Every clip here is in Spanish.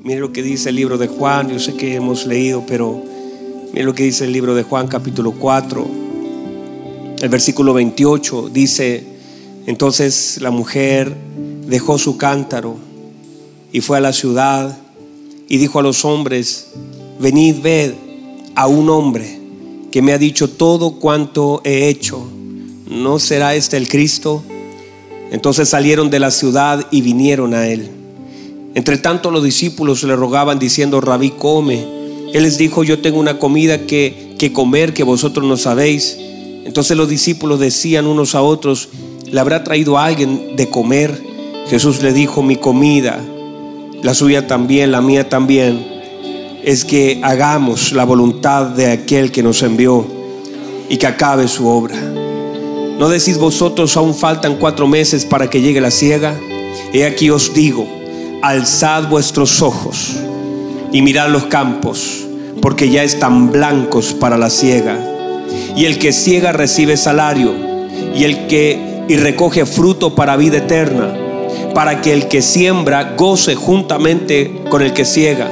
Mire lo que dice el libro de Juan, yo sé que hemos leído, pero mire lo que dice el libro de Juan capítulo 4, el versículo 28, dice, entonces la mujer dejó su cántaro y fue a la ciudad y dijo a los hombres, venid, ved a un hombre que me ha dicho todo cuanto he hecho. ¿No será este el Cristo? Entonces salieron de la ciudad y vinieron a él. Entre tanto los discípulos le rogaban diciendo, Rabí, come. Él les dijo, yo tengo una comida que, que comer que vosotros no sabéis. Entonces los discípulos decían unos a otros, ¿le habrá traído alguien de comer? Jesús le dijo, mi comida, la suya también, la mía también, es que hagamos la voluntad de aquel que nos envió y que acabe su obra. ¿No decís vosotros aún faltan cuatro meses para que llegue la ciega? He aquí os digo, alzad vuestros ojos y mirad los campos, porque ya están blancos para la ciega. Y el que ciega recibe salario, y el que y recoge fruto para vida eterna, para que el que siembra goce juntamente con el que ciega.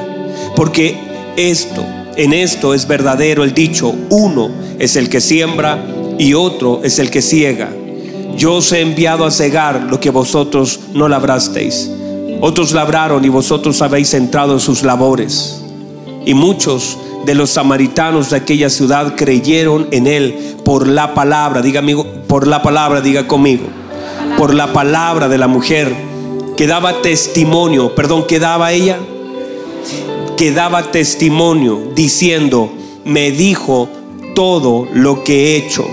Porque esto, en esto es verdadero el dicho, uno es el que siembra y otro es el que ciega. Yo os he enviado a cegar lo que vosotros no labrasteis. Otros labraron y vosotros habéis entrado en sus labores. Y muchos de los samaritanos de aquella ciudad creyeron en él por la palabra, diga amigo, por la palabra, diga conmigo, por la palabra de la mujer que daba testimonio, perdón, que daba ella, que daba testimonio diciendo, me dijo todo lo que he hecho.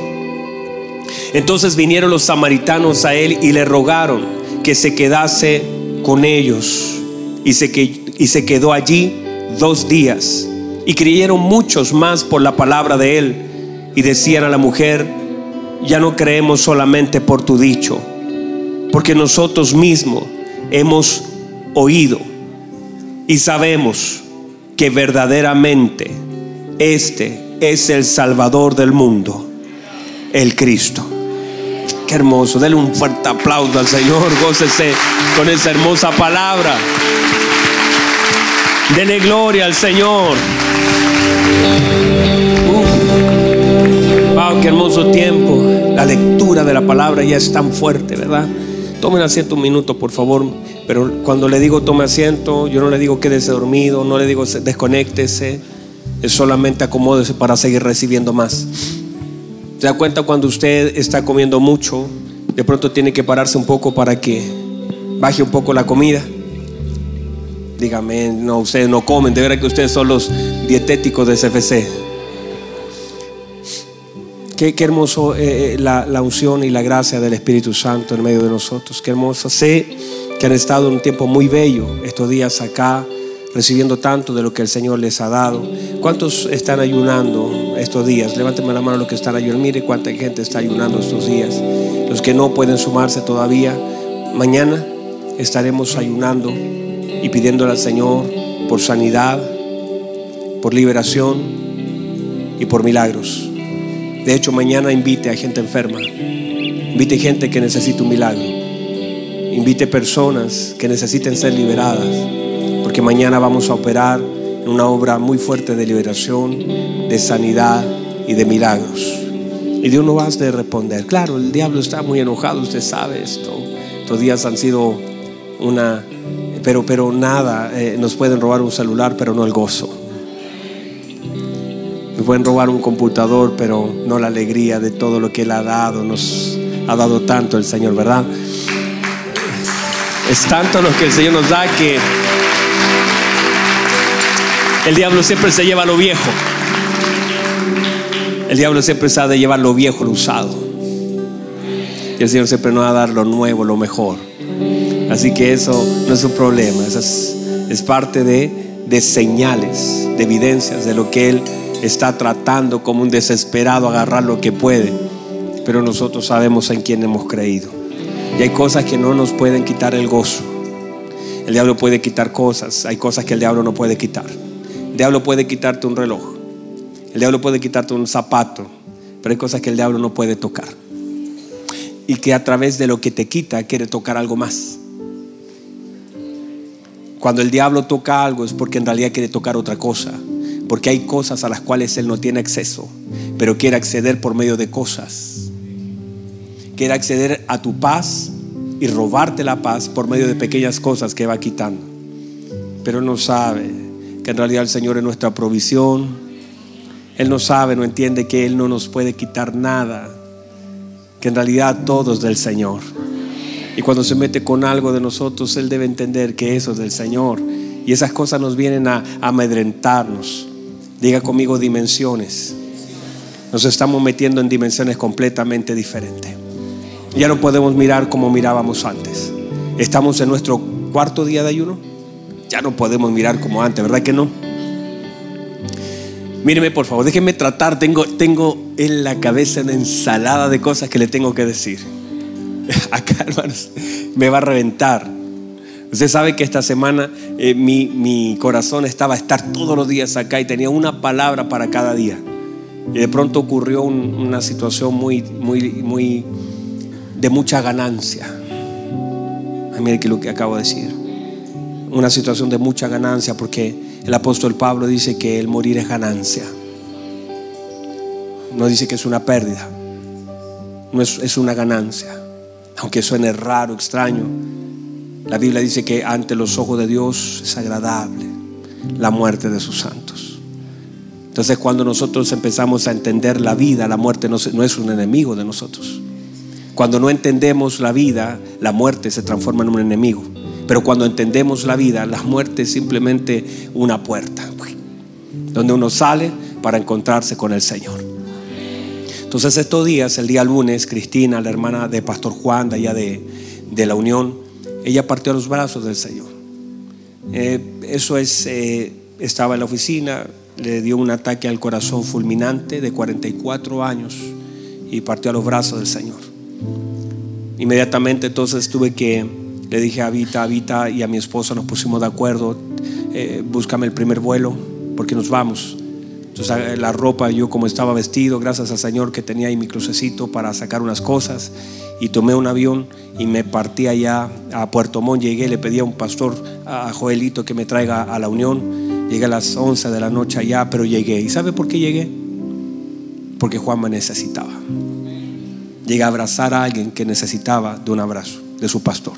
Entonces vinieron los samaritanos a él y le rogaron que se quedase con ellos. Y se, y se quedó allí dos días. Y creyeron muchos más por la palabra de él. Y decían a la mujer, ya no creemos solamente por tu dicho, porque nosotros mismos hemos oído y sabemos que verdaderamente este es el Salvador del mundo, el Cristo hermoso. Dele un fuerte aplauso al Señor. Gócese con esa hermosa palabra. Dele gloria al Señor. wow, qué hermoso tiempo. La lectura de la palabra ya es tan fuerte, ¿verdad? Tomen asiento un minuto, por favor. Pero cuando le digo tome asiento, yo no le digo quédese dormido, no le digo desconéctese. Es solamente acomódese para seguir recibiendo más. Se da cuenta cuando usted está comiendo mucho, de pronto tiene que pararse un poco para que baje un poco la comida. Dígame, no, ustedes no comen, de verdad que ustedes son los dietéticos de CFC. Qué, hermoso eh, eh, la, la, unción y la gracia del Espíritu Santo en medio de nosotros. Qué hermoso. Sé que han estado en un tiempo muy bello estos días acá recibiendo tanto de lo que el Señor les ha dado. ¿Cuántos están ayunando estos días? Levánteme la mano los que están ayunando. Mire cuánta gente está ayunando estos días. Los que no pueden sumarse todavía, mañana estaremos ayunando y pidiéndole al Señor por sanidad, por liberación y por milagros. De hecho, mañana invite a gente enferma. Invite gente que necesite un milagro. Invite personas que necesiten ser liberadas porque mañana vamos a operar una obra muy fuerte de liberación, de sanidad y de milagros. Y Dios no va a de responder. Claro, el diablo está muy enojado, usted sabe esto. Estos días han sido una, pero, pero nada, eh, nos pueden robar un celular, pero no el gozo. Nos pueden robar un computador, pero no la alegría de todo lo que Él ha dado. Nos ha dado tanto el Señor, ¿verdad? Es tanto lo que el Señor nos da que el diablo siempre se lleva lo viejo. El diablo siempre sabe llevar lo viejo, lo usado. Y el Señor siempre nos va a dar lo nuevo, lo mejor. Así que eso no es un problema. Eso es, parte de, de señales, de evidencias de lo que Él está tratando como un desesperado agarrar lo que puede. Pero nosotros sabemos en quién hemos creído. Y hay cosas que no nos pueden quitar el gozo. El diablo puede quitar cosas. Hay cosas que el diablo no puede quitar. El diablo puede quitarte un reloj. El diablo puede quitarte un zapato. Pero hay cosas que el diablo no puede tocar. Y que a través de lo que te quita quiere tocar algo más. Cuando el diablo toca algo es porque en realidad quiere tocar otra cosa. Porque hay cosas a las cuales él no tiene acceso, pero quiere acceder por medio de cosas. Quiere acceder a tu paz y robarte la paz por medio de pequeñas cosas que va quitando. Pero no sabe que en realidad el Señor es nuestra provisión. Él no sabe, no entiende que Él no nos puede quitar nada. Que en realidad todo es del Señor. Y cuando se mete con algo de nosotros, Él debe entender que eso es del Señor. Y esas cosas nos vienen a, amedrentarnos. Diga conmigo dimensiones. Nos estamos metiendo en dimensiones completamente diferentes. Ya no podemos mirar como mirábamos antes. Estamos en nuestro cuarto día de ayuno. Ya no podemos mirar como antes, ¿verdad que no? Míreme por favor, déjenme tratar. Tengo, tengo en la cabeza una ensalada de cosas que le tengo que decir. Acá, hermanos, me va a reventar. Usted sabe que esta semana eh, mi, corazón estaba a estar todos los días acá y tenía una palabra para cada día. Y de pronto ocurrió una situación muy, muy, muy de mucha ganancia. Ay, mire lo que acabo de decir. Una situación de mucha ganancia porque el apóstol Pablo dice que el morir es ganancia. No dice que es una pérdida. No es, es una ganancia aunque suene raro, extraño, la Biblia dice que ante los ojos de Dios es agradable la muerte de sus santos. Entonces cuando nosotros empezamos a entender la vida, la muerte no, es un enemigo de nosotros. Cuando no entendemos la vida, la muerte se transforma en un enemigo. Pero cuando entendemos la vida, la muerte es simplemente una puerta, donde uno sale para encontrarse con el Señor. Entonces estos días, el día lunes, Cristina, la hermana de Pastor Juan, de allá de, la Unión, ella partió a los brazos del Señor. Eh, eso es, eh, estaba en la oficina, le dio un ataque al corazón fulminante de 44 años y partió a los brazos del Señor. Inmediatamente entonces tuve que, le dije a Vita, a Vita y a mi esposa nos pusimos de acuerdo, eh, búscame el primer vuelo porque nos vamos. Entonces la ropa, yo como estaba vestido, gracias al Señor que tenía ahí mi crucecito para sacar unas cosas, y tomé un avión y me partí allá a Puerto Montt. Llegué, le pedí a un pastor, a Joelito, que me traiga a la Unión. Llegué a las 11 de la noche allá, pero llegué. ¿Y sabe por qué llegué? Porque Juan me necesitaba. Llegué a abrazar a alguien que necesitaba de un abrazo, de su pastor.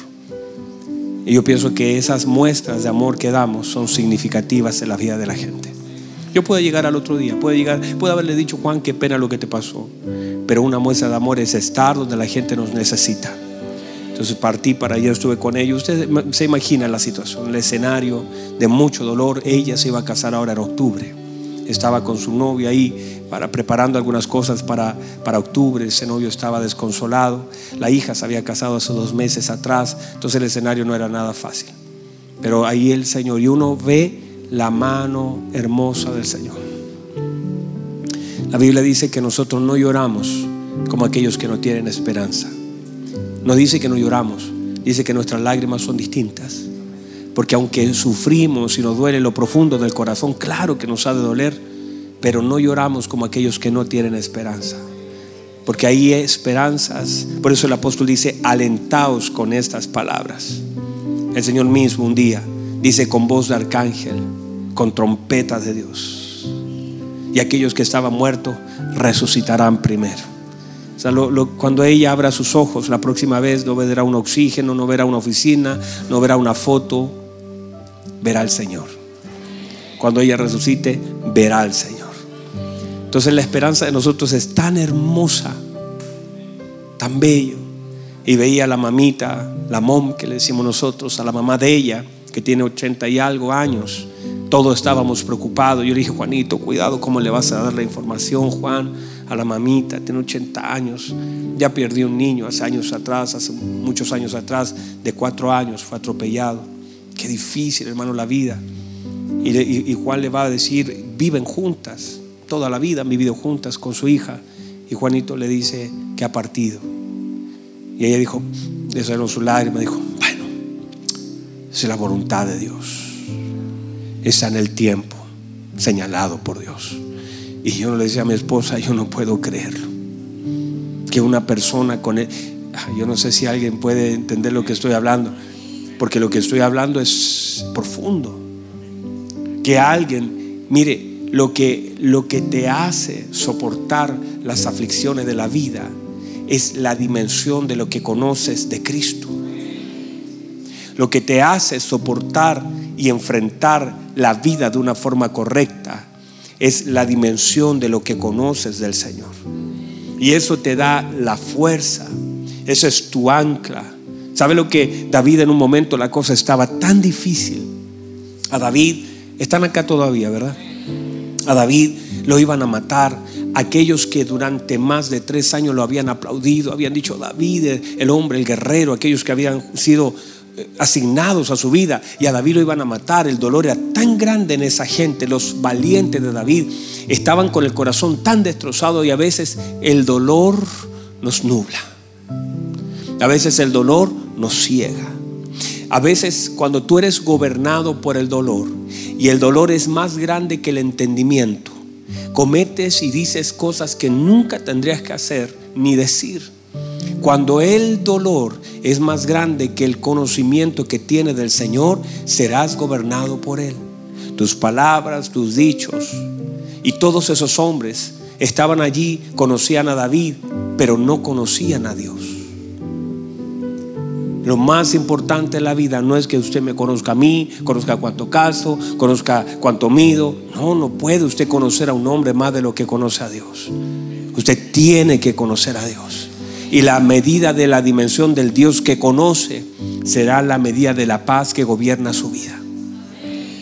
Y yo pienso que esas muestras de amor que damos son significativas en la vida de la gente. Yo puedo llegar al otro día, puedo llegar, puedo haberle dicho, Juan, qué pena lo que te pasó. Pero una muestra de amor es estar donde la gente nos necesita. Entonces partí para allá, estuve con ellos. Usted se imagina la situación, el escenario de mucho dolor. Ella se iba a casar ahora en octubre. Estaba con su novio ahí para preparando algunas cosas para, para octubre. Ese novio estaba desconsolado. La hija se había casado hace dos meses atrás. Entonces el escenario no era nada fácil. Pero ahí el Señor, y uno ve la mano hermosa del Señor. La Biblia dice que nosotros no lloramos como aquellos que no tienen esperanza. No dice que no lloramos, dice que nuestras lágrimas son distintas. Porque aunque sufrimos y nos duele lo profundo del corazón, claro que nos ha de doler, pero no lloramos como aquellos que no tienen esperanza. Porque hay esperanzas. Por eso el apóstol dice, alentaos con estas palabras. El Señor mismo un día dice con voz de arcángel, con trompetas de Dios. Y aquellos que estaban muertos resucitarán primero. cuando ella abra sus ojos la próxima vez no verá un oxígeno, no verá una oficina, no verá una foto, verá al Señor. Cuando ella resucite, verá al Señor. Entonces la esperanza de nosotros es tan hermosa, tan bello. Y veía a la mamita, la mom que le decimos nosotros, a la mamá de ella, que tiene ochenta y algo años. Todos estábamos preocupados. Yo le dije, Juanito, cuidado, ¿cómo le vas a dar la información, Juan, a la mamita? Tiene 80 años. Ya perdió un niño hace años atrás, hace muchos años atrás, de cuatro años, fue atropellado. Qué difícil, hermano, la vida. Y, Juan le va a decir, viven juntas, toda la vida han vivido juntas con su hija. Y Juanito le dice que ha partido. Y ella dijo, desde su lágrima, dijo, es la voluntad de Dios. Está en el tiempo señalado por Dios. Y yo le decía a mi esposa, yo no puedo creerlo. Que una persona con él, yo no sé si alguien puede entender lo que estoy hablando. porque lo que estoy hablando es profundo. Que alguien, mire, lo que, lo que te hace soportar las aflicciones de la vida es la dimensión de lo que conoces de Cristo. Lo que te hace soportar y enfrentar la vida de una forma correcta es la dimensión de lo que conoces del Señor. Y eso te da la fuerza, eso es tu ancla. ¿Sabe lo que David en un momento la cosa estaba tan difícil? A David, están acá todavía, ¿verdad? A David lo iban a matar. Aquellos que durante más de tres años lo habían aplaudido, habían dicho David, el hombre, el guerrero, aquellos que habían sido eh, asignados a su vida y a David lo iban a matar. El dolor era tan grande en esa gente, los valientes de David estaban con el corazón tan destrozado y a veces el dolor nos nubla. A veces el dolor nos ciega. A veces cuando tú eres gobernado por el dolor y el dolor es más grande que el entendimiento, cometes y dices cosas que nunca tendrías que hacer ni decir. Cuando el dolor es más grande que el conocimiento que tiene del Señor, serás gobernado por Él. Tus palabras, tus dichos. Y todos esos hombres estaban allí, conocían a David, pero no conocían a Dios. Lo más importante en la vida no es que usted me conozca a mí, conozca cuánto caso, conozca cuánto mido. No, no puede usted conocer a un hombre más de lo que conoce a Dios. Usted tiene que conocer a Dios. Y la medida de la dimensión del Dios que conoce será la medida de la paz que gobierna su vida.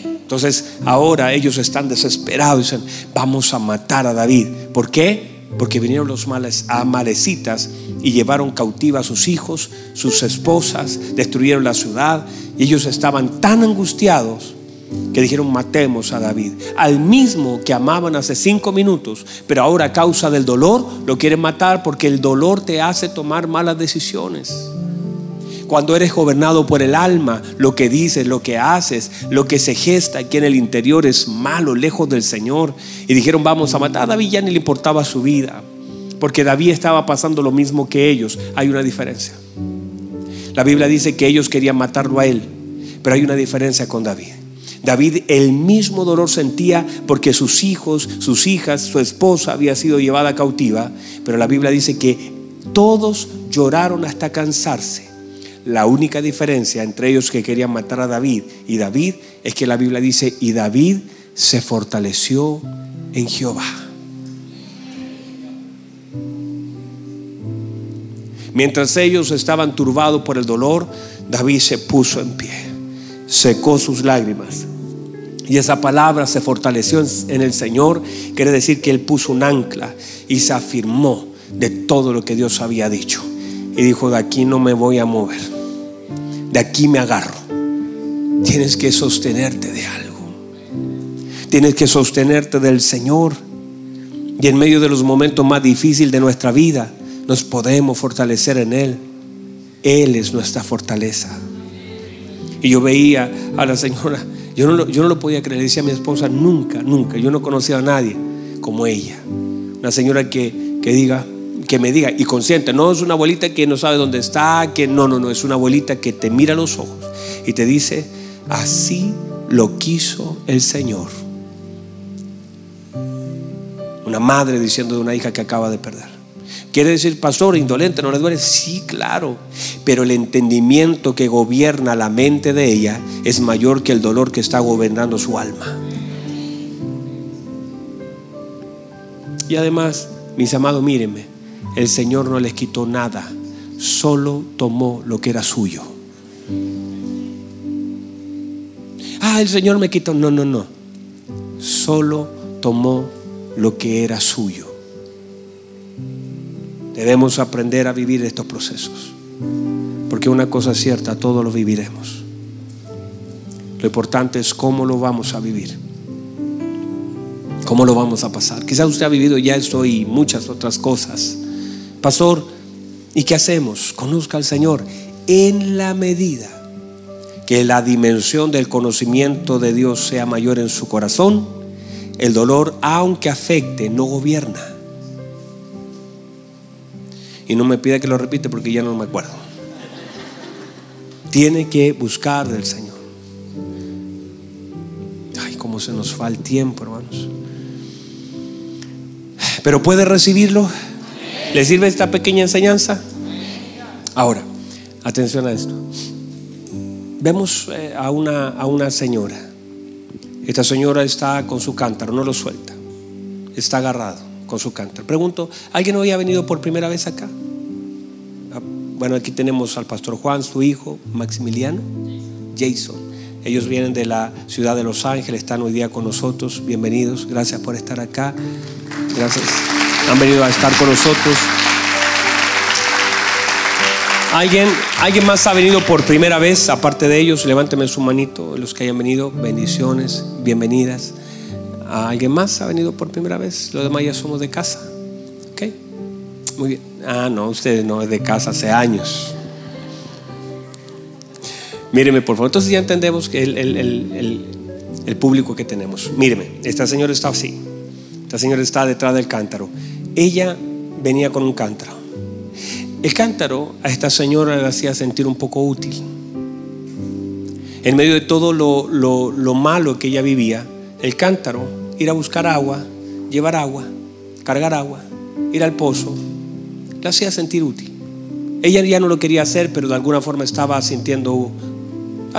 Entonces ahora ellos están desesperados y dicen, vamos a matar a David. ¿Por qué? Porque vinieron los males amalecitas y llevaron cautiva a sus hijos, sus esposas, destruyeron la ciudad y ellos estaban tan angustiados que dijeron matemos a David, al mismo que amaban hace cinco minutos, pero ahora a causa del dolor lo quieren matar porque el dolor te hace tomar malas decisiones. Cuando eres gobernado por el alma, lo que dices, lo que haces, lo que se gesta aquí en el interior es malo, lejos del Señor. Y dijeron, vamos a matar a David, ya ni le importaba su vida porque David estaba pasando lo mismo que ellos. Hay una diferencia. La Biblia dice que ellos querían matarlo a él, pero hay una diferencia con David. David el mismo dolor sentía porque sus hijos, sus hijas, su esposa había sido llevada cautiva, pero la Biblia dice que todos lloraron hasta cansarse. La única diferencia entre ellos que querían matar a David y David es que la Biblia dice, y David se fortaleció en Jehová. Mientras ellos estaban turbados por el dolor, David se puso en pie, secó sus lágrimas. Y esa palabra se fortaleció en el Señor, quiere decir que Él puso un ancla y se afirmó de todo lo que Dios había dicho. Y dijo, de aquí no me voy a mover, de aquí me agarro. Tienes que sostenerte de algo. Tienes que sostenerte del Señor. Y en medio de los momentos más difíciles de nuestra vida, nos podemos fortalecer en Él. Él es nuestra fortaleza. Y yo veía a la señora, yo no, lo, yo no lo podía creer, decía a mi esposa, nunca, nunca, yo no conocía a nadie como ella. Una señora que, que diga, que me diga y consciente, no es una abuelita que no sabe dónde está, que no, no, no, es una abuelita que te mira a los ojos y te dice, así lo quiso el Señor. Una madre diciendo de una hija que acaba de perder. ¿Quiere decir, pastor, indolente, no le duele? Sí, claro. Pero el entendimiento que gobierna la mente de ella es mayor que el dolor que está gobernando su alma. Y además, mis amados, mírenme, el Señor no les quitó nada, solo tomó lo que era suyo. Ah, el Señor me quitó. No, no, no. Solo tomó lo que era suyo. Debemos aprender a vivir estos procesos. Porque una cosa es cierta, todos lo viviremos. Lo importante es cómo lo vamos a vivir. ¿Cómo lo vamos a pasar? Quizás usted ha vivido ya esto y muchas otras cosas. Pastor, ¿y qué hacemos? Conozca al Señor en la medida que la dimensión del conocimiento de Dios sea mayor en su corazón, el dolor, aunque afecte, no gobierna. Y no me pida que lo repite porque ya no me acuerdo. Tiene que buscar del Señor. Ay, cómo se nos va el tiempo, hermanos. Pero puede recibirlo. ¿Le sirve esta pequeña enseñanza? Ahora, atención a esto. Vemos eh, a una, a una señora. Esta señora está con su cántaro, no lo suelta. Está agarrado con su cántaro. Pregunto, ¿alguien hoy ha venido por primera vez acá? Ah, bueno, aquí tenemos al pastor Juan, su hijo, Maximiliano, Jason. Ellos vienen de la ciudad de Los Ángeles, están hoy día con nosotros. Bienvenidos, gracias por estar acá. Gracias. Han venido a estar con nosotros. ¿Alguien, ¿Alguien más ha venido por primera vez, aparte de ellos? Levánteme su manito, los que hayan venido. Bendiciones, bienvenidas. ¿Alguien más ha venido por primera vez? Los demás ya somos de casa. ¿Ok? Muy bien. Ah, no, ustedes no es de casa hace años. Míreme, por favor. Entonces ya entendemos que el, el público que tenemos. Míreme, esta señora está así. Esta señora está detrás del cántaro. Ella venía con un cántaro. El cántaro a esta señora le hacía sentir un poco útil. En medio de todo lo, malo que ella vivía, el cántaro, ir a buscar agua, llevar agua, cargar agua, ir al pozo, le hacía sentir útil. Ella ya no lo quería hacer, pero de alguna forma estaba sintiendo,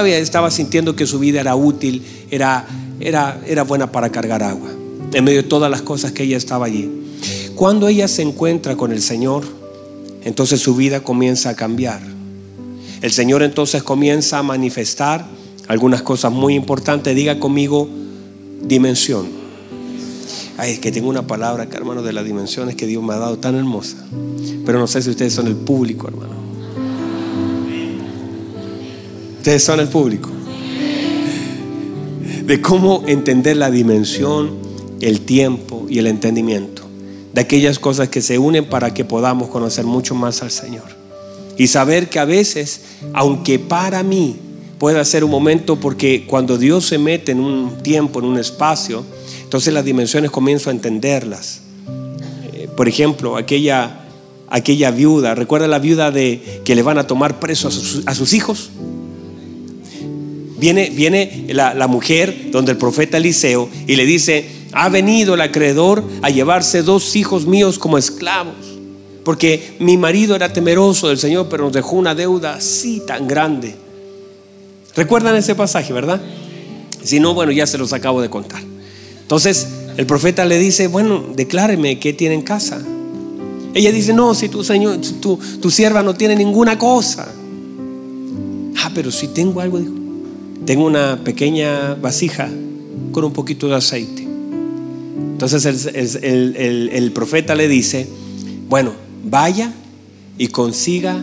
estaba sintiendo que su vida era útil, era, era, era buena para cargar agua, en medio de todas las cosas que ella estaba allí. Cuando ella se encuentra con el Señor, entonces su vida comienza a cambiar. El Señor entonces comienza a manifestar algunas cosas muy importantes. Diga conmigo dimensión. Ay, es que tengo una palabra acá, hermano, de las dimensiones que Dios me ha dado tan hermosa. Pero no sé si ustedes son el público, hermano. Ustedes son el público. De cómo entender la dimensión, el tiempo y el entendimiento de aquellas cosas que se unen para que podamos conocer mucho más al Señor. Y saber que a veces, aunque para mí pueda ser un momento, porque cuando Dios se mete en un tiempo, en un espacio, entonces las dimensiones comienzo a entenderlas. Eh, por ejemplo, aquella, aquella viuda, ¿recuerda la viuda de que le van a tomar preso a sus, hijos? Viene, viene la, la mujer donde el profeta Eliseo y le dice, ha venido el acreedor a llevarse dos hijos míos como esclavos. Porque mi marido era temeroso del Señor, pero nos dejó una deuda así tan grande. ¿Recuerdan ese pasaje, verdad? Si no, bueno, ya se los acabo de contar. Entonces, el profeta le dice, bueno, decláreme qué tiene en casa. Ella dice, no, si tu señor, tu, tu sierva no tiene ninguna cosa. Ah, pero si tengo algo, dijo. Tengo una pequeña vasija con un poquito de aceite. Entonces el, profeta le dice, bueno, vaya y consiga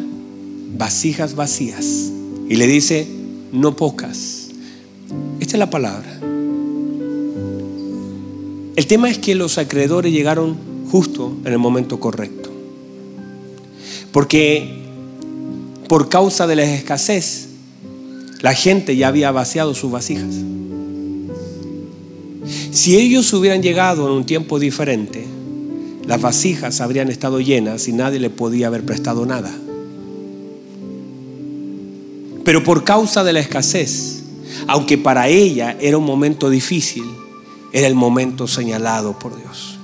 vasijas vacías. Y le dice, no pocas. Esta es la palabra. El tema es que los acreedores llegaron justo en el momento correcto. Porque por causa de la escasez, la gente ya había vaciado sus vasijas. Si ellos hubieran llegado en un tiempo diferente, las vasijas habrían estado llenas y nadie le podía haber prestado nada. Pero por causa de la escasez, aunque para ella era un momento difícil, era el momento señalado por Dios.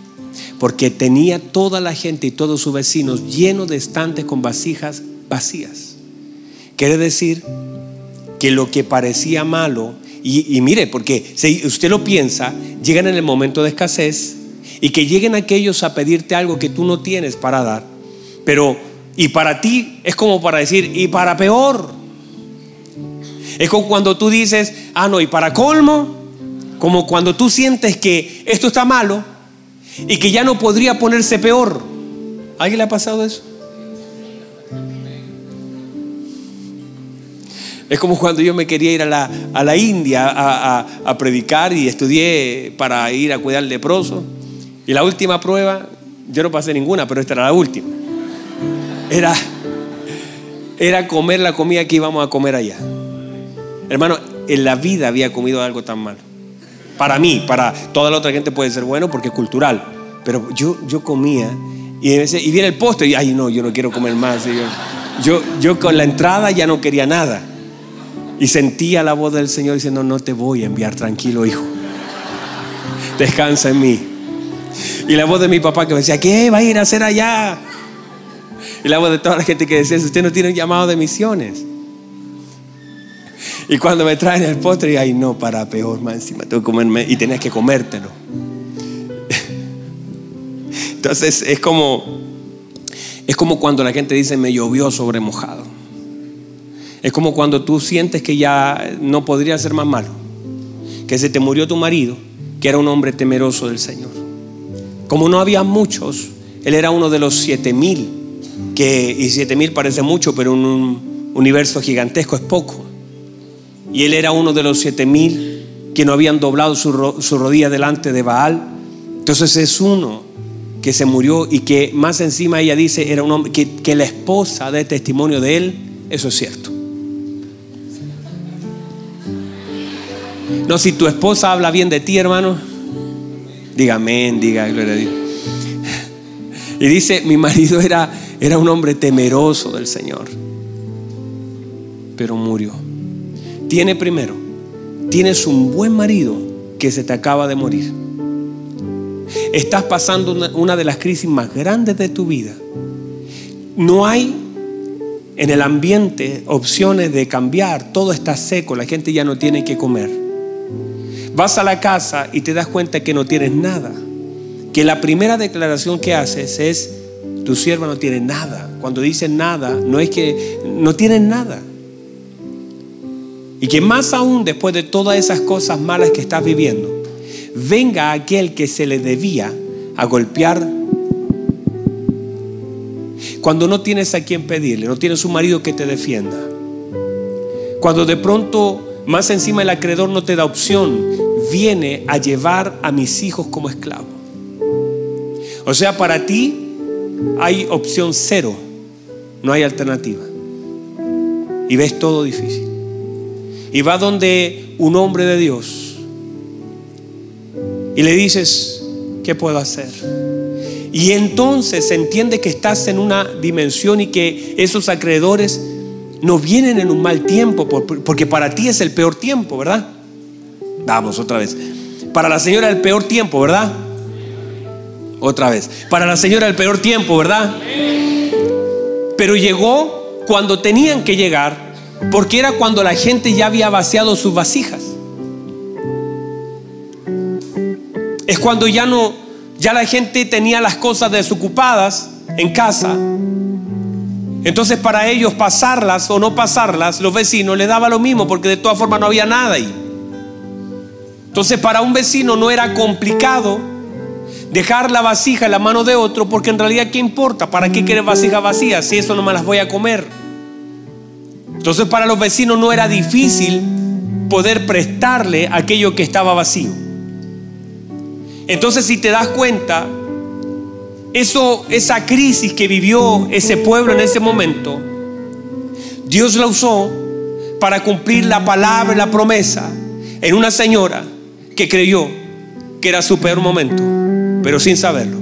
Porque tenía toda la gente y todos sus vecinos llenos de estantes con vasijas vacías. Quiere decir que lo que parecía malo y, mire, porque si usted lo piensa, llegan en el momento de escasez y que lleguen aquellos a pedirte algo que tú no tienes para dar. Pero, y para ti es como para decir, y para peor. Es como cuando tú dices, ah, no, y para colmo, como cuando tú sientes que esto está malo y que ya no podría ponerse peor. ¿Alguien le ha pasado eso? Es como cuando yo me quería ir a la, a la India a, predicar y estudié para ir a cuidar leproso. Y la última prueba, yo no pasé ninguna, pero esta era la última. Era, era comer la comida que íbamos a comer allá. Hermano, en la vida había comido algo tan malo. Para mí, para toda la otra gente puede ser bueno porque es cultural. Pero yo, yo comía y, y viene el postre y, ay, no, yo no quiero comer más. yo, yo con la entrada ya no quería nada. Y sentía la voz del Señor diciendo, no te voy a enviar, tranquilo hijo. Descansa en mí. Y la voz de mi papá que me decía, ¿qué va a ir a hacer allá? Y la voz de toda la gente que decía, usted no tiene un llamado de misiones. Y cuando me traen el postre, y ay no, para peor, más encima tengo que comerme y tenías que comértelo. Entonces es como, es como cuando la gente dice me llovió sobre mojado. Es como cuando tú sientes que ya no podría ser más malo. Que se te murió tu marido, que era un hombre temeroso del Señor. Como no había muchos, él era uno de los siete mil, que, y siete mil parece mucho, pero en un universo gigantesco es poco. Y él era uno de los siete mil que no habían doblado su, rodilla delante de Baal. Entonces es uno que se murió y que más encima ella dice era un hombre que, la esposa dé testimonio de él. Eso es cierto. No, si tu esposa habla bien de ti, hermano, diga amén, diga gloria a Dios. Y dice, mi marido era, era un hombre temeroso del Señor, pero murió. Tiene primero, tienes un buen marido que se te acaba de morir. Estás pasando una, de las crisis más grandes de tu vida. No hay en el ambiente opciones de cambiar, todo está seco, la gente ya no tiene que comer. Vas a la casa y te das cuenta que no tienes nada. Que la primera declaración que haces es, tu sierva no tiene nada. Cuando dice nada, no es que no tienes nada. Y que más aún después de todas esas cosas malas que estás viviendo, venga aquel que se le debía a golpear. Cuando no tienes a quien pedirle, no tienes un marido que te defienda. Cuando de pronto más encima el acreedor no te da opción, viene a llevar a mis hijos como esclavo. O sea, para ti hay opción cero, no hay alternativa. Y ves todo difícil y va donde un hombre de Dios y le dices, ¿qué puedo hacer? Y entonces entiende que estás en una dimensión y que esos acreedores no vienen en un mal tiempo, porque para ti es el peor tiempo, ¿verdad? Vamos otra vez. Para la señora el peor tiempo, ¿verdad? Otra vez. Para la señora el peor tiempo, ¿verdad? Pero llegó cuando tenían que llegar porque era cuando la gente ya había vaciado sus vasijas. Es cuando ya no, ya la gente tenía las cosas desocupadas en casa. Entonces para ellos pasarlas o no pasarlas, los vecinos les daba lo mismo porque de todas formas no había nada ahí. Entonces para un vecino no era complicado dejar la vasija en la mano de otro porque en realidad ¿qué importa? ¿Para qué quieres vasijas vacías si eso no me las voy a comer? Entonces para los vecinos no era difícil poder prestarle aquello que estaba vacío. Entonces si te das cuenta, eso, esa crisis que vivió ese pueblo en ese momento, Dios la usó para cumplir la palabra y la promesa en una señora que creyó que era su peor momento, pero sin saberlo,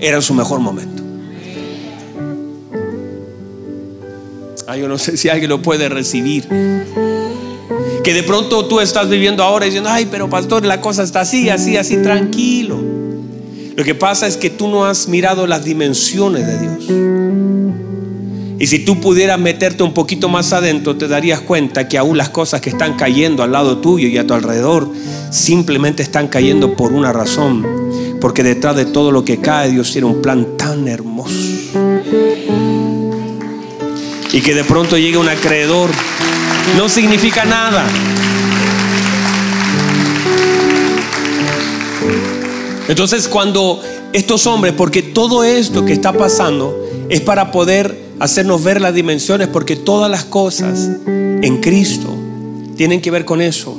era su mejor momento. yo no sé si alguien lo puede recibir. Que de pronto tú estás viviendo ahora diciendo, ay, pero pastor, la cosa está así, así, así, tranquilo. Lo que pasa es que tú no has mirado las dimensiones de Dios. Y si tú pudieras meterte un poquito más adentro, te darías cuenta que aún las cosas que están cayendo al lado tuyo y a tu alrededor simplemente están cayendo por una razón. Porque detrás de todo lo que cae, Dios tiene un plan tan hermoso y que de pronto llegue un acreedor no significa nada. Entonces cuando estos hombres, porque todo esto que está pasando es para poder hacernos ver las dimensiones, porque todas las cosas en Cristo tienen que ver con eso.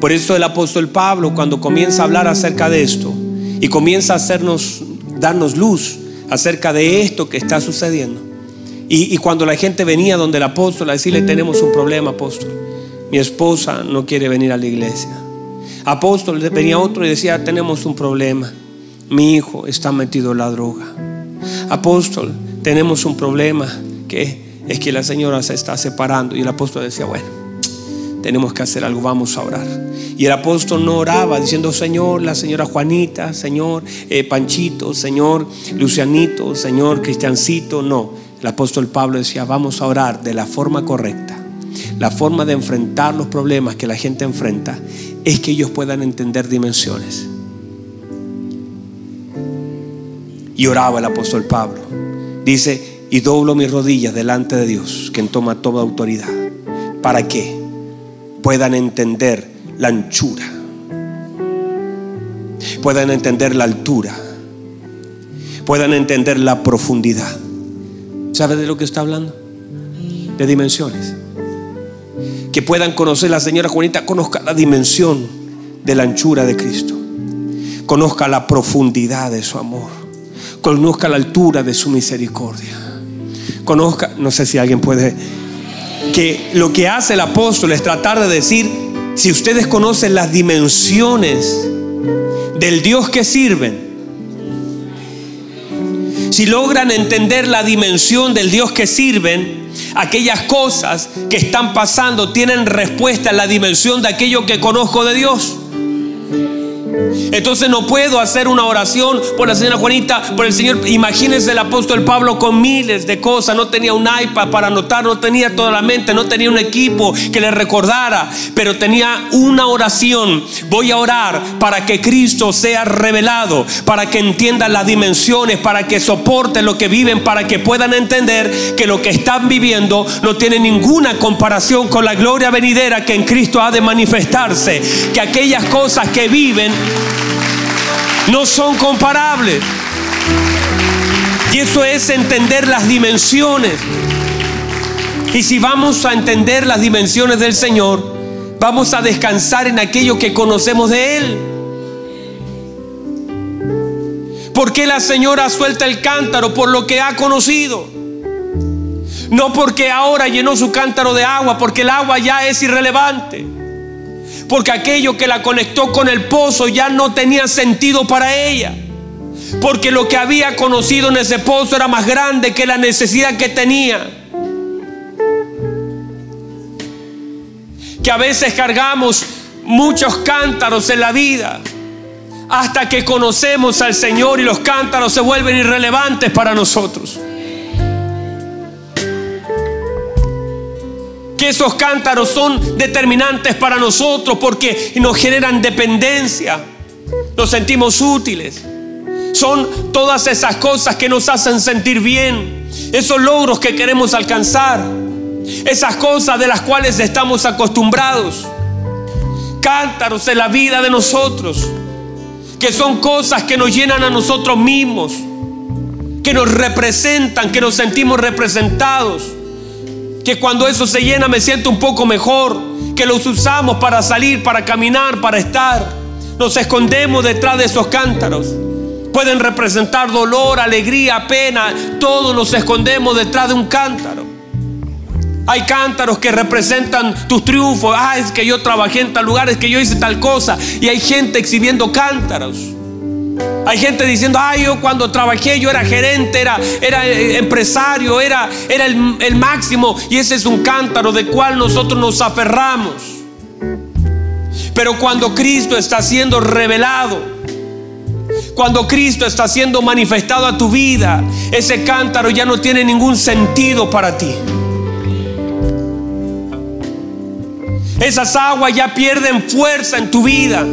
Por eso el apóstol Pablo cuando comienza a hablar acerca de esto y comienza a hacernos, darnos luz acerca de esto que está sucediendo, y, cuando la gente venía donde el apóstol a decirle, tenemos un problema, apóstol. Mi esposa no quiere venir a la iglesia. Apóstol, venía otro y decía, tenemos un problema. Mi hijo está metido en la droga. Apóstol, tenemos un problema que es que la señora se está separando. Y el apóstol decía, bueno, tenemos que hacer algo, vamos a orar. Y el apóstol no oraba diciendo, Señor, la señora Juanita, Señor eh, Panchito, Señor Lucianito, Señor Cristiancito, no. El apóstol Pablo decía, vamos a orar de la forma correcta. La forma de enfrentar los problemas que la gente enfrenta es que ellos puedan entender dimensiones. Y oraba el apóstol Pablo. Dice, y doblo mis rodillas delante de Dios, quien toma toda autoridad, para que puedan entender la anchura, puedan entender la altura, puedan entender la profundidad. ¿Sabe de lo que está hablando? De dimensiones. Que puedan conocer, la señora Juanita conozca la dimensión de la anchura de Cristo, conozca la profundidad de su amor conozca la altura de su misericordia. Conozca, no sé si alguien puede, que lo que hace el apóstol es tratar de decir, si ustedes conocen las dimensiones del Dios que sirven, si logran entender la dimensión del Dios que sirven, aquellas cosas que están pasando tienen respuesta en la dimensión de aquello que conozco de Dios. Entonces no puedo hacer una oración por la señora Juanita, por el Señor. Imagínense el apóstol Pablo con miles de cosas. No tenía un iPad para anotar, no tenía toda la mente, no tenía un equipo que le recordara, pero tenía una oración. Voy a orar para que Cristo sea revelado, para que entiendan las dimensiones, para que soporten lo que viven, para que puedan entender que lo que están viviendo no tiene ninguna comparación con la gloria venidera que en Cristo ha de manifestarse. Que aquellas cosas que viven no son comparables. Y eso es entender las dimensiones. Y si vamos a entender las dimensiones del Señor, vamos a descansar en aquello que conocemos de Él. ¿Por qué la señora suelta el cántaro? Por lo que ha conocido. No porque ahora llenó su cántaro de agua, porque el agua ya es irrelevante porque aquello que la conectó con el pozo ya no tenía sentido para ella. Porque lo que había conocido en ese pozo era más grande que la necesidad que tenía. Que a veces cargamos muchos cántaros en la vida hasta que conocemos al Señor y los cántaros se vuelven irrelevantes para nosotros. Esos cántaros son determinantes para nosotros porque nos generan dependencia, nos sentimos útiles. Son todas esas cosas que nos hacen sentir bien, esos logros que queremos alcanzar, esas cosas de las cuales estamos acostumbrados. Cántaros en la vida de nosotros, que son cosas que nos llenan a nosotros mismos, que nos representan, que nos sentimos representados que cuando eso se llena me siento un poco mejor, que los usamos para salir, para caminar, para estar. Nos escondemos detrás de esos cántaros. Pueden representar dolor, alegría, pena. Todos nos escondemos detrás de un cántaro. Hay cántaros que representan tus triunfos. Ah, es que yo trabajé en tal lugar, es que yo hice tal cosa. Y hay gente exhibiendo cántaros. Hay gente diciendo, ay, yo cuando trabajé yo era gerente, era, era eh, empresario, era, era el, el máximo. Y ese es un cántaro de cual nosotros nos aferramos. Pero cuando Cristo está siendo revelado, cuando Cristo está siendo manifestado a tu vida, ese cántaro ya no tiene ningún sentido para ti. Esas aguas ya pierden fuerza en tu vida.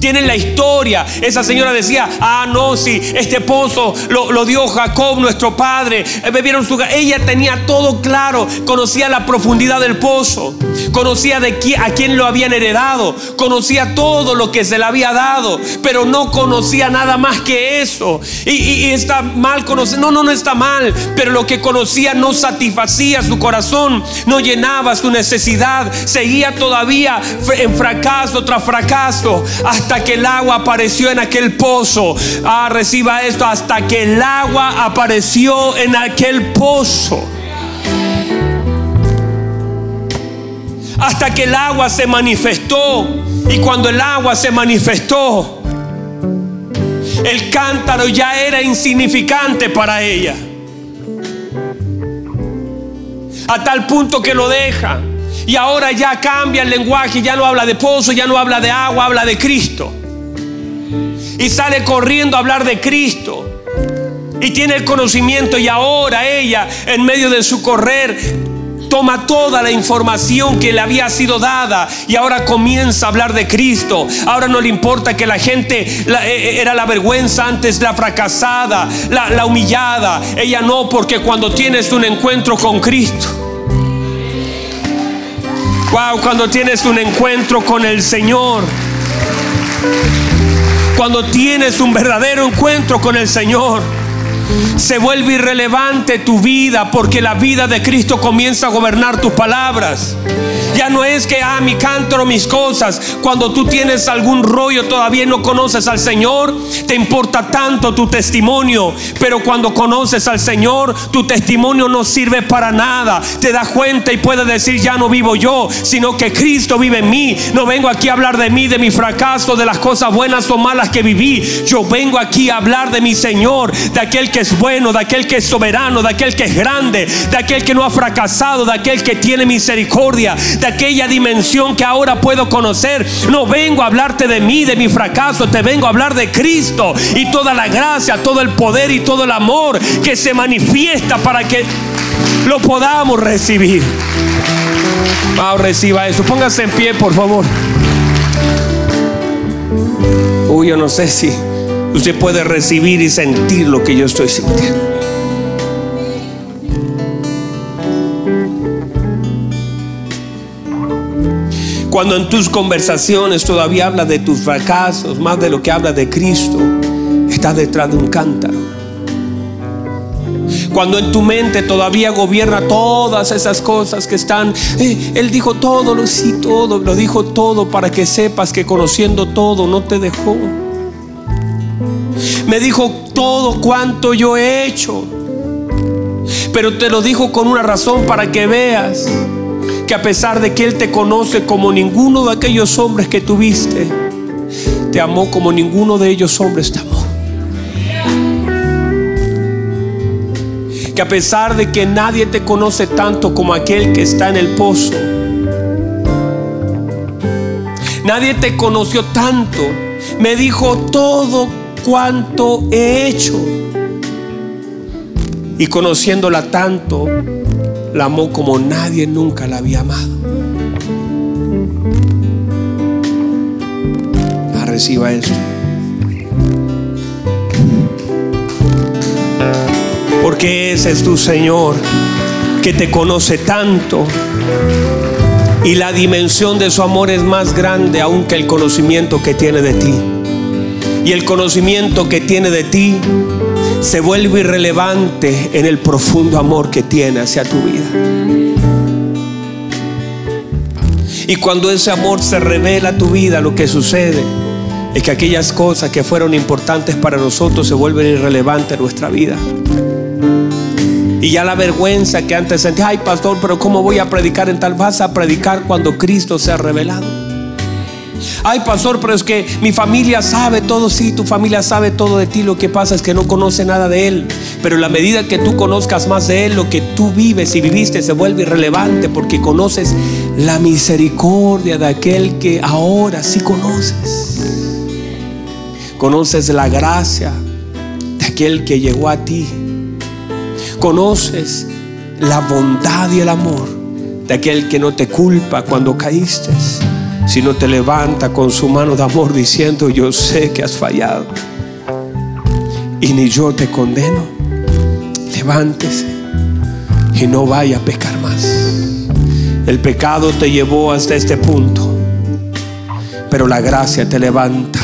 Tienen la historia. Esa señora decía, ah, no, si este pozo lo, dio Jacob, nuestro padre. Eh, bebieron su... Ella tenía todo claro. Conocía la profundidad del pozo. Conocía de a quién lo habían heredado. Conocía todo lo que se le había dado. Pero no conocía nada más que eso. Y, está mal conocer. No, no, no está mal. Pero lo que conocía no satisfacía su corazón. No llenaba su necesidad. Seguía todavía en fracaso tras fracaso hasta que el agua apareció en aquel pozo. Ah, reciba esto, hasta que el agua apareció en aquel pozo. Hasta que el agua se manifestó. Y cuando el agua se manifestó, el cántaro ya era insignificante para ella. A tal punto que lo deja. Y ahora ya cambia el lenguaje, ya no habla de pozo, ya no habla de agua, habla de Cristo. Y sale corriendo a hablar de Cristo. Y tiene el conocimiento y ahora ella, en medio de su correr, toma toda la información que le había sido dada y ahora comienza a hablar de Cristo. Ahora no le importa que la gente eh, eh, era la vergüenza antes, la fracasada, la, la humillada. Ella no, porque cuando tienes un encuentro con Cristo, wow, cuando tienes un encuentro con el Señor, cuando tienes un verdadero encuentro con el Señor, se vuelve irrelevante tu vida porque la vida de Cristo comienza a gobernar tus palabras. Ya no es que, ah, mi cántaro, mis cosas. Cuando tú tienes algún rollo, todavía no conoces al Señor, te importa tanto tu testimonio. Pero cuando conoces al Señor, tu testimonio no sirve para nada. Te das cuenta y puedes decir, ya no vivo yo, sino que Cristo vive en mí. No vengo aquí a hablar de mí, de mi fracaso, de las cosas buenas o malas que viví. Yo vengo aquí a hablar de mi Señor, de aquel que es bueno, de aquel que es soberano, de aquel que es grande, de aquel que no ha fracasado, de aquel que tiene misericordia, de aquella dimensión que ahora puedo conocer. No vengo a hablarte de mí, de mi fracaso, te vengo a hablar de Cristo y toda la gracia, todo el poder y todo el amor que se manifiesta para que lo podamos recibir. Vamos, reciba eso. Póngase en pie, por favor. Uy, yo no sé si usted puede recibir y sentir lo que yo estoy sintiendo. Cuando en tus conversaciones todavía habla de tus fracasos, más de lo que habla de Cristo, estás detrás de un cántaro. Cuando en tu mente todavía gobierna todas esas cosas que están, eh, Él dijo todo, lo sí, todo, lo dijo todo para que sepas que conociendo todo no te dejó. Me dijo todo cuanto yo he hecho, pero te lo dijo con una razón para que veas que a pesar de que Él te conoce como ninguno de aquellos hombres que tuviste, te amó como ninguno de ellos hombres te amó. Que a pesar de que nadie te conoce tanto como aquel que está en el pozo, nadie te conoció tanto, me dijo todo cuanto he hecho. Y conociéndola tanto, la amó como nadie nunca la había amado. Ah, reciba esto. Porque ese es tu Señor que te conoce tanto y la dimensión de su amor es más grande aún que el conocimiento que tiene de ti. Y el conocimiento que tiene de ti se vuelve irrelevante en el profundo amor que tiene hacia tu vida. Y cuando ese amor se revela a tu vida, lo que sucede es que aquellas cosas que fueron importantes para nosotros se vuelven irrelevantes en nuestra vida. Y ya la vergüenza que antes sentía, ay pastor, pero ¿cómo voy a predicar en tal? Vas a predicar cuando Cristo se ha revelado. Ay, pastor, pero es que mi familia sabe todo. Sí, tu familia sabe todo de ti. Lo que pasa es que no conoce nada de Él. Pero la medida que tú conozcas más de Él, lo que tú vives y viviste se vuelve irrelevante porque conoces la misericordia de aquel que ahora sí conoces. Conoces la gracia de aquel que llegó a ti. Conoces la bondad y el amor de aquel que no te culpa cuando caíste sino te levanta con su mano de amor diciendo, yo sé que has fallado y ni yo te condeno. Levántese y no vaya a pecar más. El pecado te llevó hasta este punto, pero la gracia te levanta.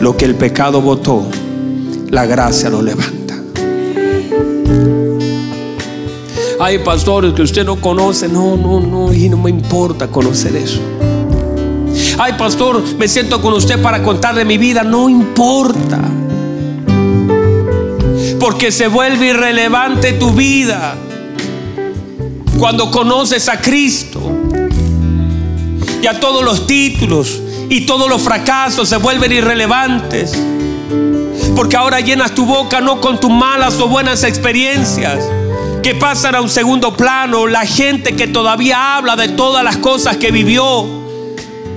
Lo que el pecado votó, la gracia lo levanta. Hay pastores que usted no conoce, no, no, no, y no me importa conocer eso ay pastor, me siento con usted para contarle mi vida, no importa. Porque se vuelve irrelevante tu vida cuando conoces a Cristo. Y a todos los títulos y todos los fracasos se vuelven irrelevantes. Porque ahora llenas tu boca no con tus malas o buenas experiencias, que pasan a un segundo plano, la gente que todavía habla de todas las cosas que vivió,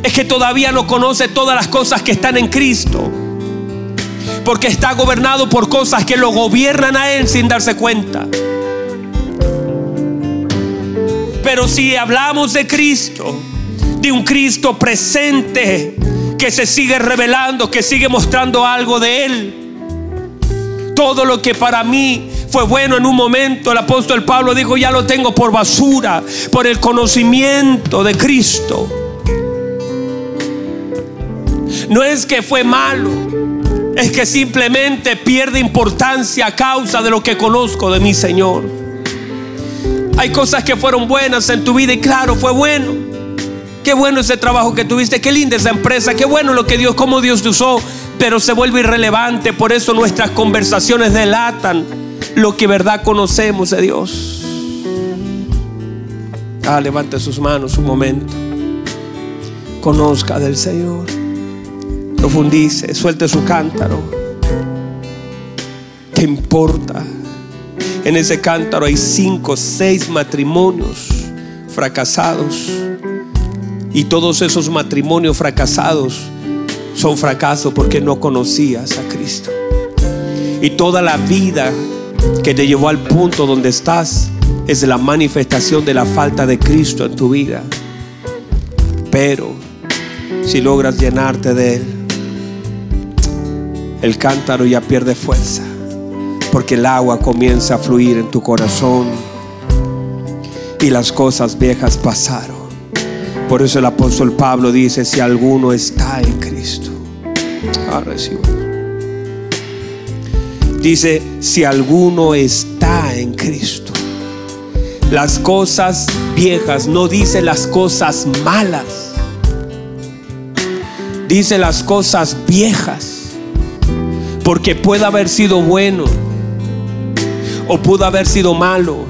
es que todavía no conoce todas las cosas que están en Cristo. Porque está gobernado por cosas que lo gobiernan a Él sin darse cuenta. Pero si hablamos de Cristo, de un Cristo presente, que se sigue revelando, que sigue mostrando algo de Él, todo lo que para mí fue bueno en un momento, el apóstol Pablo dijo, ya lo tengo por basura, por el conocimiento de Cristo. No es que fue malo, es que simplemente pierde importancia a causa de lo que conozco de mi Señor. Hay cosas que fueron buenas en tu vida y claro, fue bueno. Qué bueno ese trabajo que tuviste, qué linda esa empresa, qué bueno lo que Dios, cómo Dios te usó, pero se vuelve irrelevante, por eso nuestras conversaciones delatan lo que verdad conocemos de Dios. Ah, levante sus manos un momento. Conozca del Señor. Profundice, suelte su cántaro. ¿Qué importa? En ese cántaro hay cinco, seis matrimonios fracasados. Y todos esos matrimonios fracasados son fracasos porque no conocías a Cristo. Y toda la vida que te llevó al punto donde estás es la manifestación de la falta de Cristo en tu vida. Pero si logras llenarte de Él, el cántaro ya pierde fuerza, porque el agua comienza a fluir en tu corazón y las cosas viejas pasaron. Por eso el apóstol Pablo dice, si alguno está en Cristo, ah. Dice, si alguno está en Cristo. Las cosas viejas, no dice las cosas malas. Dice las cosas viejas. Porque puede haber sido bueno o pudo haber sido malo.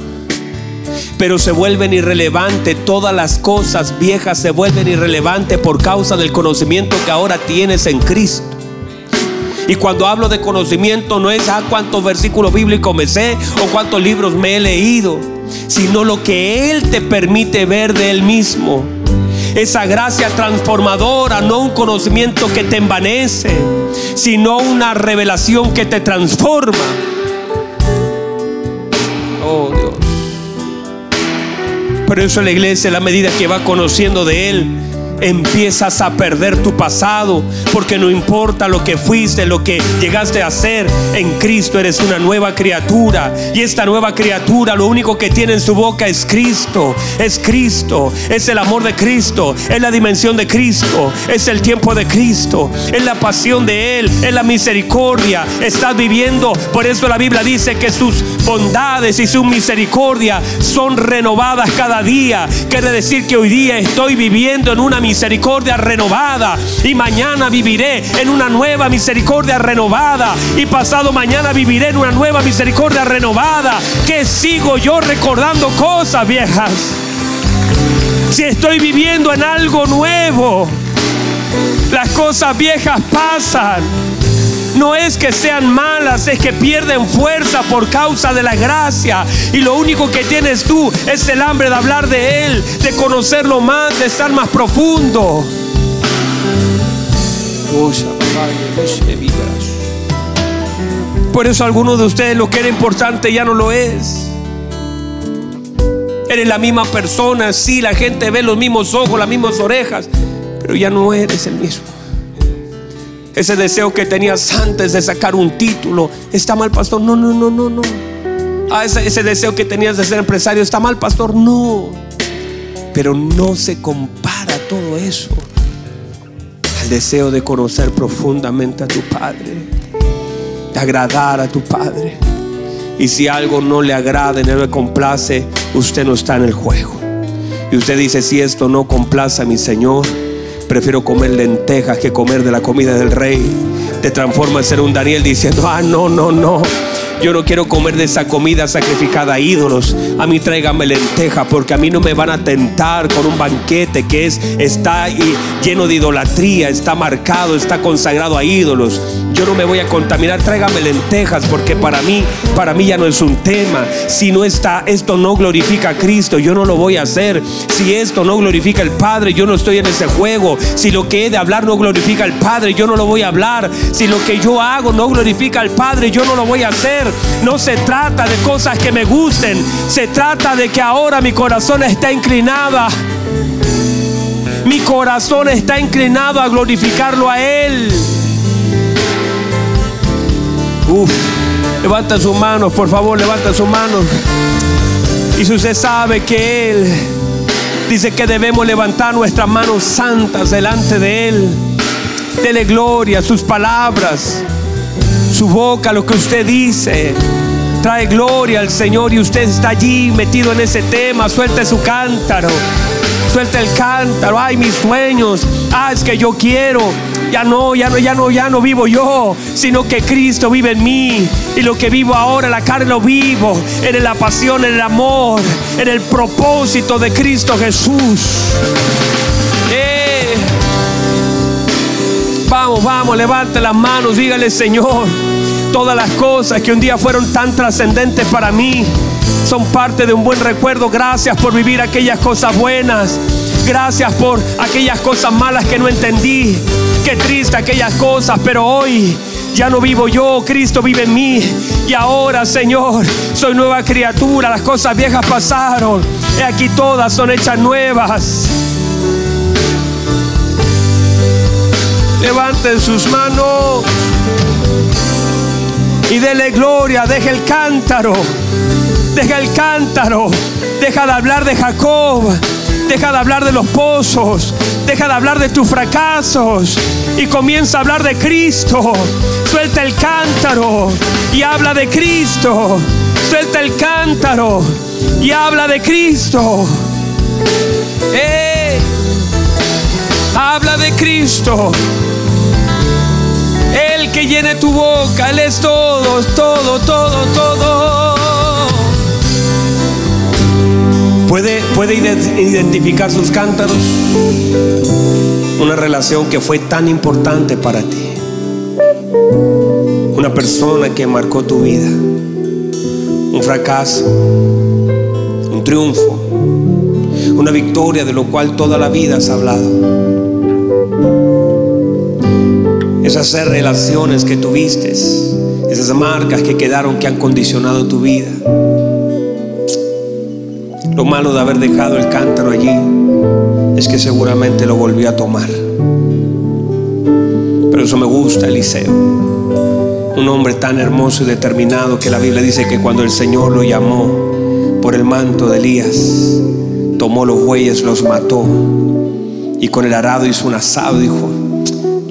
Pero se vuelven irrelevantes. Todas las cosas viejas se vuelven irrelevantes por causa del conocimiento que ahora tienes en Cristo. Y cuando hablo de conocimiento no es a ah, cuántos versículos bíblicos me sé o cuántos libros me he leído, sino lo que Él te permite ver de Él mismo. Esa gracia transformadora, no un conocimiento que te envanece, sino una revelación que te transforma. Oh Dios. Por eso la iglesia, la medida que va conociendo de Él, empiezas a perder tu pasado, porque no importa lo que fuiste, lo que llegaste a ser, en Cristo eres una nueva criatura. Y esta nueva criatura lo único que tiene en su boca es Cristo, es Cristo, es el amor de Cristo, es la dimensión de Cristo, es el tiempo de Cristo, es la pasión de Él, es la misericordia. Estás viviendo, por eso la Biblia dice que sus bondades y su misericordia son renovadas cada día. Quiere decir que hoy día estoy viviendo en una misericordia renovada y mañana viviré en una nueva misericordia renovada y pasado mañana viviré en una nueva misericordia renovada. Que sigo yo recordando cosas viejas. Si estoy viviendo en algo nuevo, las cosas viejas pasan no es que sean malas, es que pierden fuerza por causa de la gracia. Y lo único que tienes tú es el hambre de hablar de Él, de conocerlo más, de estar más profundo. Por eso algunos de ustedes lo que era importante ya no lo es. Eres la misma persona, sí, la gente ve los mismos ojos, las mismas orejas, pero ya no eres el mismo. Ese deseo que tenías antes de sacar un título, está mal, pastor. No, no, no, no, no. Ah, ese, ese deseo que tenías de ser empresario, está mal, pastor. No. Pero no se compara todo eso al deseo de conocer profundamente a tu Padre, de agradar a tu Padre. Y si algo no le agrada y no le complace, usted no está en el juego. Y usted dice, si esto no complace a mi Señor, Prefiero comer lentejas que comer de la comida del rey. Te transforma en ser un Daniel diciendo, ah, no, no, no. Yo no quiero comer de esa comida sacrificada a ídolos. A mí tráigame lenteja porque a mí no me van a tentar con un banquete que es está lleno de idolatría, está marcado, está consagrado a ídolos. Yo no me voy a contaminar, tráigame lentejas porque para mí, para mí ya no es un tema. Si no está, esto no glorifica a Cristo, yo no lo voy a hacer. Si esto no glorifica al Padre, yo no estoy en ese juego. Si lo que he de hablar no glorifica al Padre, yo no lo voy a hablar. Si lo que yo hago no glorifica al Padre, yo no lo voy a hacer. No se trata de cosas que me gusten, se trata de que ahora mi corazón está inclinado. Mi corazón está inclinado a glorificarlo a Él. Uf, levanta sus manos, por favor, levanta sus manos. Y si usted sabe que Él dice que debemos levantar nuestras manos santas delante de Él, dele gloria, sus palabras, su boca, lo que usted dice. Trae gloria al Señor y usted está allí metido en ese tema. Suelte su cántaro. Suelte el cántaro. Ay, mis sueños. Ah, es que yo quiero ya no, ya no, ya no, ya no vivo yo, sino que Cristo vive en mí. Y lo que vivo ahora, la carne lo vivo, en la pasión, en el amor, en el propósito de Cristo Jesús. Vamos, vamos, levante las manos, dígale Señor, todas las cosas que un día fueron tan trascendentes para mí son parte de un buen recuerdo. Gracias por vivir aquellas cosas buenas. Gracias por aquellas cosas malas que no entendí. Qué triste aquellas cosas, pero hoy ya no vivo yo, Cristo vive en mí. Y ahora, Señor, soy nueva criatura. Las cosas viejas pasaron. Y aquí todas son hechas nuevas. Levanten sus manos y dele gloria. Deje el cántaro. Deja el cántaro. Deja de hablar de Jacob. Deja de hablar de los pozos. Deja de hablar de tus fracasos. Y comienza a hablar de Cristo. Suelta el cántaro y habla de Cristo. Suelta el cántaro y habla de Cristo. ¡Eh! Habla de Cristo. Que llene tu boca, Él es todo, todo, todo, todo. ¿Puede, puede identificar sus cántaros? Una relación que fue tan importante para ti. Una persona que marcó tu vida. Un fracaso. Un triunfo. Una victoria de lo cual toda la vida has hablado. Esas relaciones que tuviste. Esas marcas que quedaron que han condicionado tu vida lo malo de haber dejado el cántaro allí es que seguramente lo volvió a tomar. Pero eso me gusta, Eliseo. Un hombre tan hermoso y determinado que la Biblia dice que cuando el Señor lo llamó por el manto de Elías, tomó los bueyes, los mató y con el arado hizo un asado. Dijo: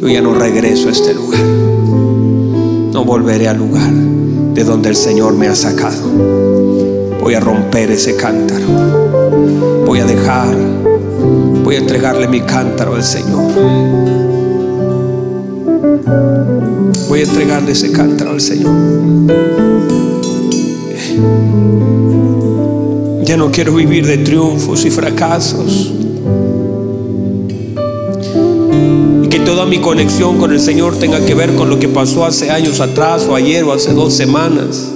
Yo ya no regreso a este lugar. No volveré al lugar de donde el Señor me ha sacado voy a romper ese cántaro. Voy a dejar, voy a entregarle mi cántaro al Señor. Voy a entregarle ese cántaro al Señor. Ya no quiero vivir de triunfos y fracasos. Que toda mi conexión con el Señor tenga que ver con lo que pasó hace años atrás o ayer o hace dos semanas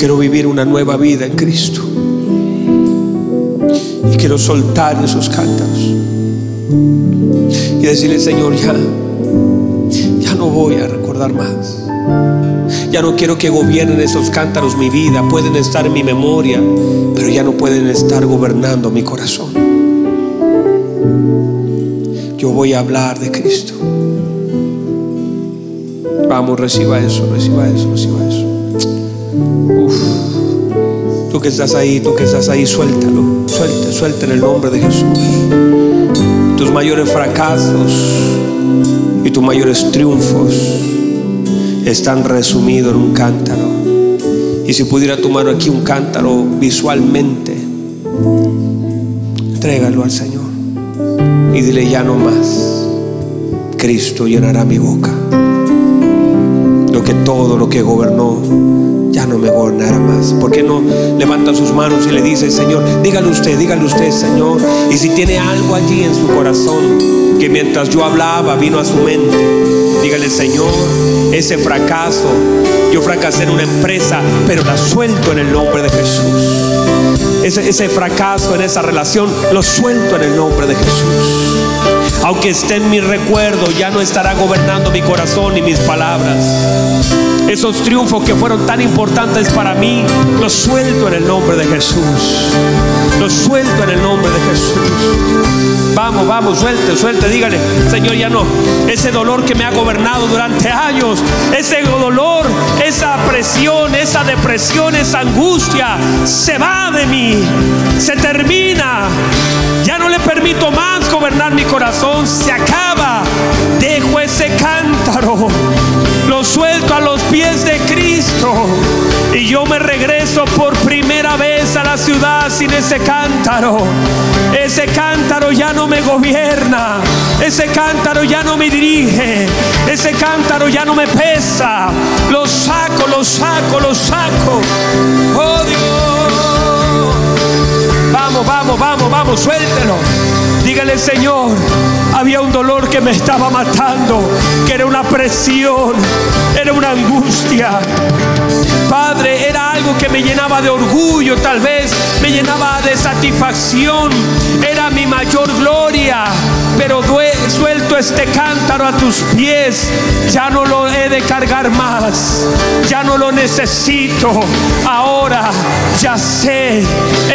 quiero vivir una nueva vida en Cristo. Y quiero soltar esos cántaros. Y decirle, Señor, ya, ya no voy a recordar más. Ya no quiero que gobiernen esos cántaros mi vida. Pueden estar en mi memoria, pero ya no pueden estar gobernando mi corazón. Yo voy a hablar de Cristo. Vamos, reciba eso, reciba eso, reciba eso. Tú que estás ahí, tú que estás ahí, suéltalo. Suelta, suelta en el nombre de Jesús. Tus mayores fracasos y tus mayores triunfos están resumidos en un cántaro. Y si pudiera tomar aquí un cántaro visualmente, entrégalo al Señor y dile ya no más. Cristo llenará mi boca anhelo que todo lo que gobernó ya no me gobernara más. ¿Por qué no levanta sus manos y le dice, Señor, dígale usted, dígale usted, Señor? Y si tiene algo allí en su corazón que mientras yo hablaba vino a su mente, dígale, Señor, ese fracaso, yo fracasé en una empresa, pero la suelto en el nombre de Jesús. Ese, ese fracaso en esa relación, lo suelto en el nombre de Jesús. Aunque esté en mi recuerdo, ya no estará gobernando mi corazón y mis palabras. Esos triunfos que fueron tan importantes para mí, los suelto en el nombre de Jesús. Los suelto en el nombre de Jesús. Vamos, vamos, suelte, suelte, dígale, Señor, ya no. Ese dolor que me ha gobernado durante años, ese dolor, esa presión, esa depresión, esa angustia, se va de mí, se termina. Ya no le permito más gobernar mi corazón, se acaba. Dejo ese cántaro lo suelto a los pies de Cristo. Y yo me regreso por primera vez a la ciudad sin ese cántaro. Ese cántaro ya no me gobierna. Ese cántaro ya no me dirige. Ese cántaro ya no me pesa. Lo saco, lo saco, lo saco. Oh Dios. Vamos, vamos, vamos, vamos, suéltelo. Dígale, Señor, había un dolor que me estaba matando, que era una presión, era una angustia. Padre, era algo que me llenaba de orgullo, tal vez me llenaba de satisfacción, era mi mayor gloria, pero suelto este cántaro a tus pies, ya no lo he de cargar más, ya no lo necesito, ahora ya sé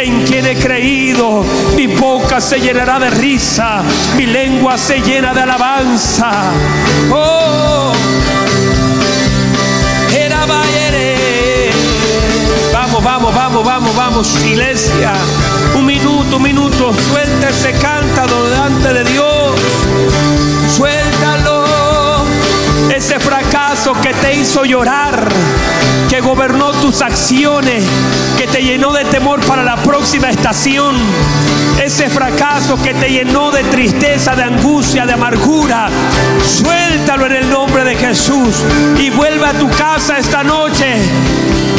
en quién he creído, mi boca se llenará de risa, mi lengua se llena de alabanza. Oh, era Vamos, vamos, vamos, vamos, vamos, iglesia. Un minuto, un minuto, suelta ese cántaro delante de Dios. Ese fracaso que te hizo llorar, que gobernó tus acciones, que te llenó de temor para la próxima estación. Ese fracaso que te llenó de tristeza, de angustia, de amargura, suéltalo en el nombre de Jesús y vuelve a tu casa esta noche.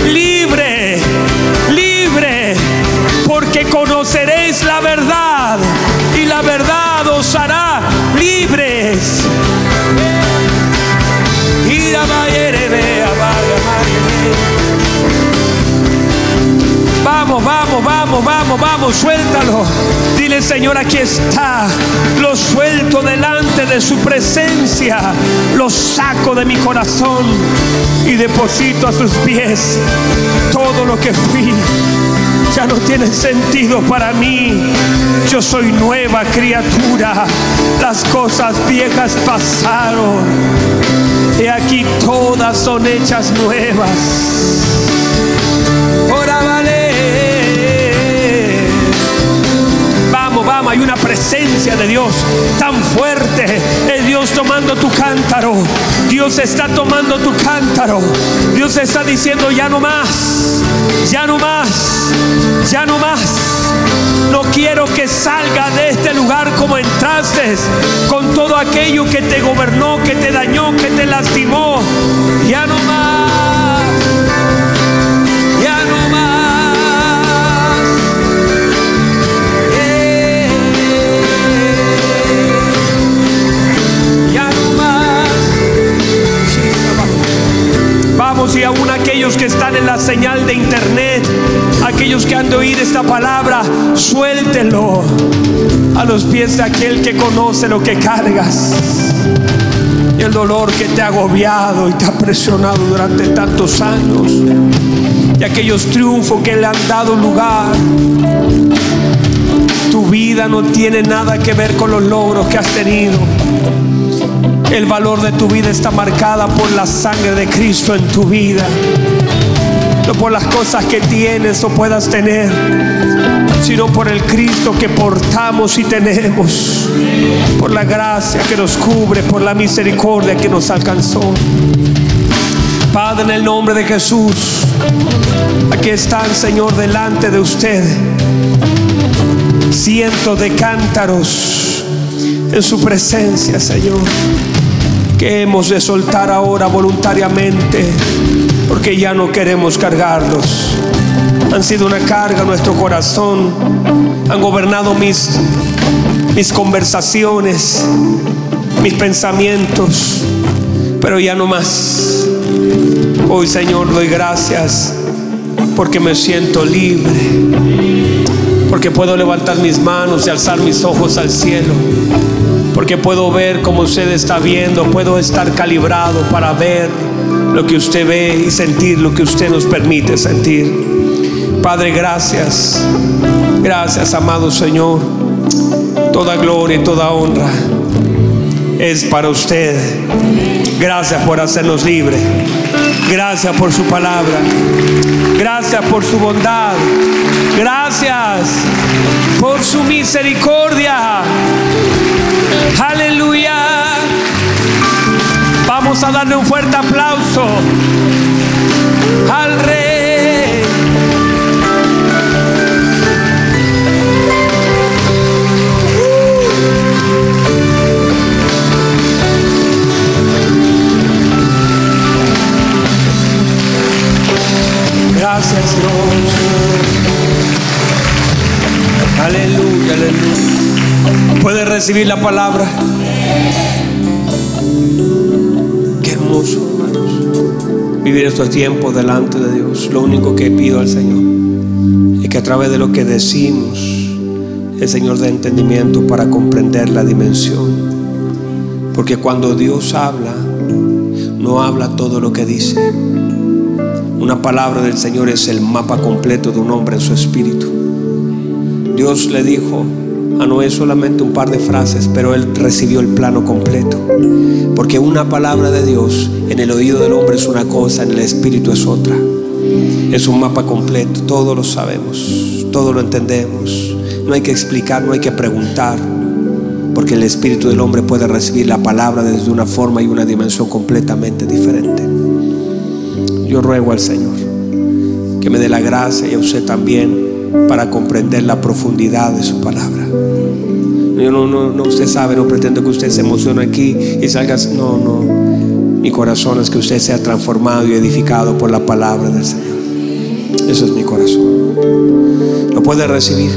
Libre, libre, porque conoceréis la verdad y la verdad os hará libres. Vamos, vamos, vamos, vamos, vamos, suéltalo. Dile, Señor, aquí está. Lo suelto delante de su presencia. Lo saco de mi corazón y deposito a sus pies todo lo que fui. Ya no tiene sentido para mí. Yo soy nueva criatura. Las cosas viejas pasaron. Y aquí todas son hechas nuevas. hay una presencia de Dios tan fuerte. Es Dios tomando tu cántaro. Dios está tomando tu cántaro. Dios está diciendo ya no más, ya no más, ya no más. No quiero que salga de este lugar como entraste, con todo aquello que te gobernó, que te dañó, que te lastimó. Ya no más. Ya no más. y aún aquellos que están en la señal de internet, aquellos que han de oír esta palabra, suéltelo a los pies de aquel que conoce lo que cargas. Y el dolor que te ha agobiado y te ha presionado durante tantos años. Y aquellos triunfos que le han dado lugar. Tu vida no tiene nada que ver con los logros que has tenido. El valor de tu vida está marcada por la sangre de Cristo en tu vida. No por las cosas que tienes o puedas tener, sino por el Cristo que portamos y tenemos. Por la gracia que nos cubre, por la misericordia que nos alcanzó. Padre, en el nombre de Jesús, aquí están, Señor, delante de usted. Cientos de cántaros en su presencia, Señor. Que hemos de soltar ahora voluntariamente, porque ya no queremos cargarlos. Han sido una carga nuestro corazón, han gobernado mis, mis conversaciones, mis pensamientos, pero ya no más. Hoy Señor doy gracias porque me siento libre, porque puedo levantar mis manos y alzar mis ojos al cielo porque puedo ver como usted está viendo, puedo estar calibrado para ver lo que usted ve y sentir lo que usted nos permite sentir. Padre, gracias, gracias, amado Señor. Toda gloria y toda honra es para usted. Gracias por hacernos libres. Gracias por su palabra. Gracias por su bondad. Gracias por su misericordia. Aleluya. Vamos a darle un fuerte aplauso recibir la palabra. Qué hermoso. Vivir estos tiempos delante de Dios. Lo único que pido al Señor es que a través de lo que decimos, el Señor dé entendimiento para comprender la dimensión. Porque cuando Dios habla, no habla todo lo que dice. Una palabra del Señor es el mapa completo de un hombre en su espíritu. Dios le dijo a Noé solamente un par de frases, pero él recibió el plano completo. Porque una palabra de Dios en el oído del hombre es una cosa, en el espíritu es otra. Es un mapa completo, todos lo sabemos, todos lo entendemos. No hay que explicar, no hay que preguntar, porque el espíritu del hombre puede recibir la palabra desde una forma y una dimensión completamente diferente. Yo ruego al Señor que me dé la gracia y a usted también para comprender la profundidad de su palabra. Yo no, no, no, usted sabe, no pretendo que usted se emocione aquí y salga. No, no. Mi corazón es que usted sea transformado y edificado por la palabra del Señor. Eso es mi corazón. Lo puede recibir.